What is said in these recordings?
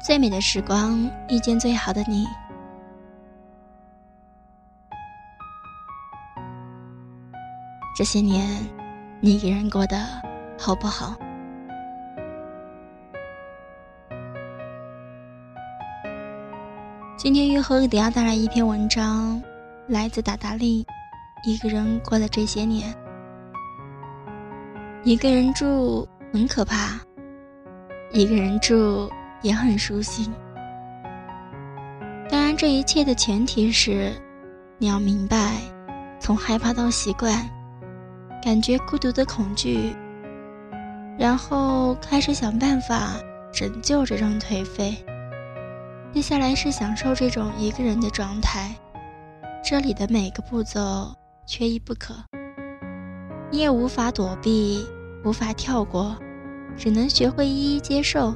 最美的时光，遇见最好的你。这些年，你一个人过得好不好？今天玉和给大家带来一篇文章，来自达达利。一个人过了这些年，一个人住很可怕，一个人住也很舒心。当然，这一切的前提是，你要明白，从害怕到习惯，感觉孤独的恐惧，然后开始想办法拯救这种颓废。接下来是享受这种一个人的状态，这里的每个步骤缺一不可。你也无法躲避，无法跳过，只能学会一一接受，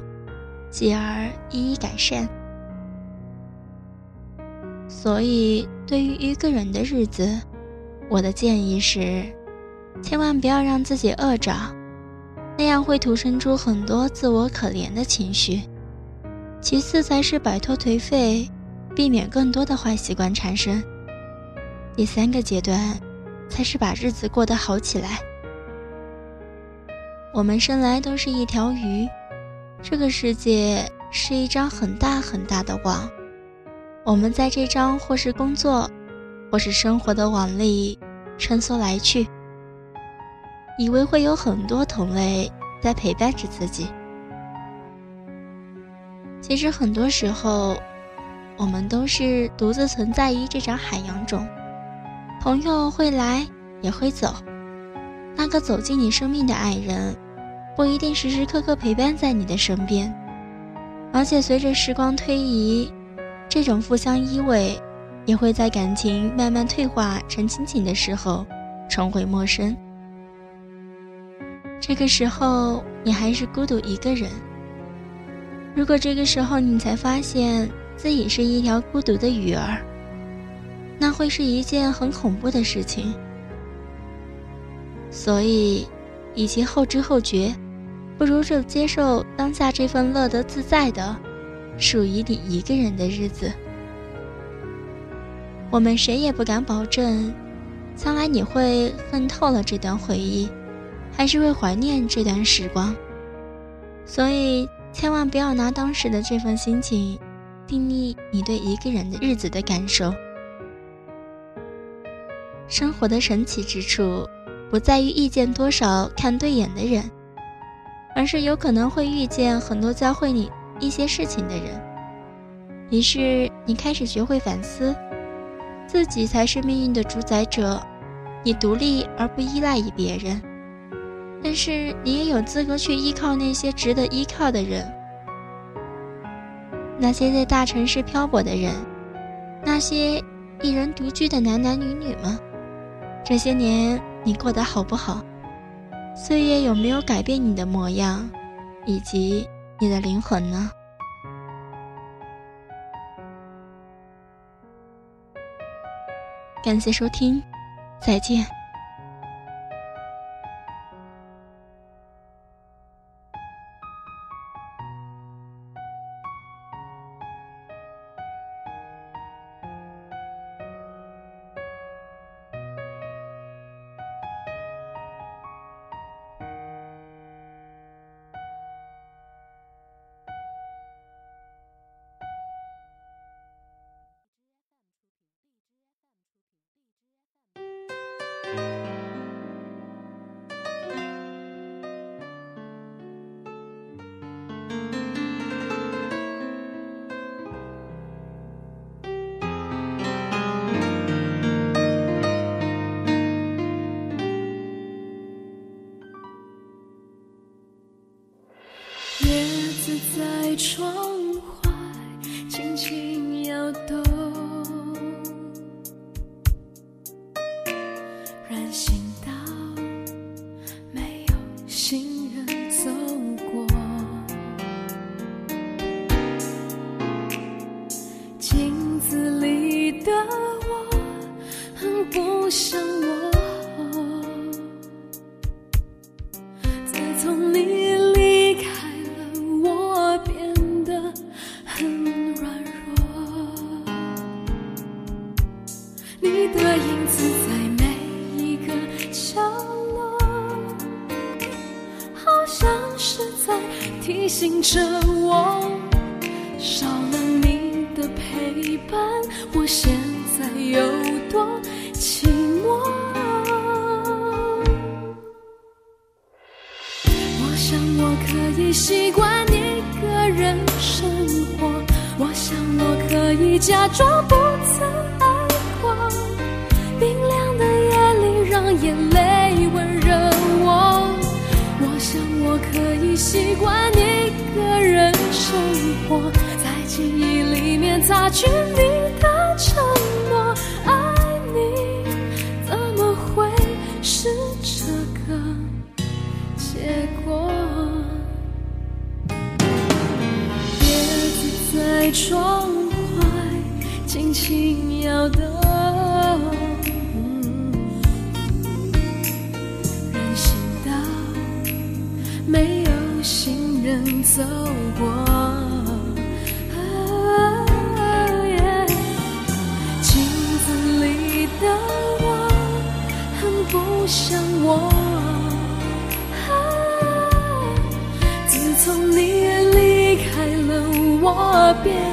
继而一一改善。所以，对于一个人的日子，我的建议是，千万不要让自己饿着，那样会徒生出很多自我可怜的情绪。其次才是摆脱颓废，避免更多的坏习惯产生。第三个阶段，才是把日子过得好起来。我们生来都是一条鱼，这个世界是一张很大很大的网，我们在这张或是工作，或是生活的网里穿梭来去，以为会有很多同类在陪伴着自己。其实很多时候，我们都是独自存在于这张海洋中。朋友会来，也会走。那个走进你生命的爱人，不一定时时刻刻陪伴在你的身边。而且随着时光推移，这种互相依偎，也会在感情慢慢退化成亲情的时候，重回陌生。这个时候，你还是孤独一个人。如果这个时候你才发现自己是一条孤独的鱼儿，那会是一件很恐怖的事情。所以，与其后知后觉，不如就接受当下这份乐得自在的、属于你一个人的日子。我们谁也不敢保证，将来你会恨透了这段回忆，还是会怀念这段时光。所以。千万不要拿当时的这份心情定义你对一个人的日子的感受。生活的神奇之处，不在于遇见多少看对眼的人，而是有可能会遇见很多教会你一些事情的人。于是你开始学会反思，自己才是命运的主宰者，你独立而不依赖于别人。但是你也有资格去依靠那些值得依靠的人，那些在大城市漂泊的人，那些一人独居的男男女女们。这些年你过得好不好？岁月有没有改变你的模样，以及你的灵魂呢？感谢收听，再见。在窗醒着我，少了你的陪伴，我现在有多寂寞。我想我可以习惯一个人生活，我想我可以假装不曾我可以习惯一个人生活，在记忆里面擦去你的走过。啊耶镜子里的我。很不像我。啊自从你离开了，我。变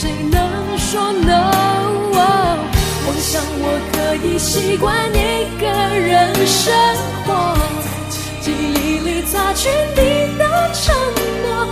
谁能说 no？我想我可以习惯一个人生活，记忆里擦去你的承诺。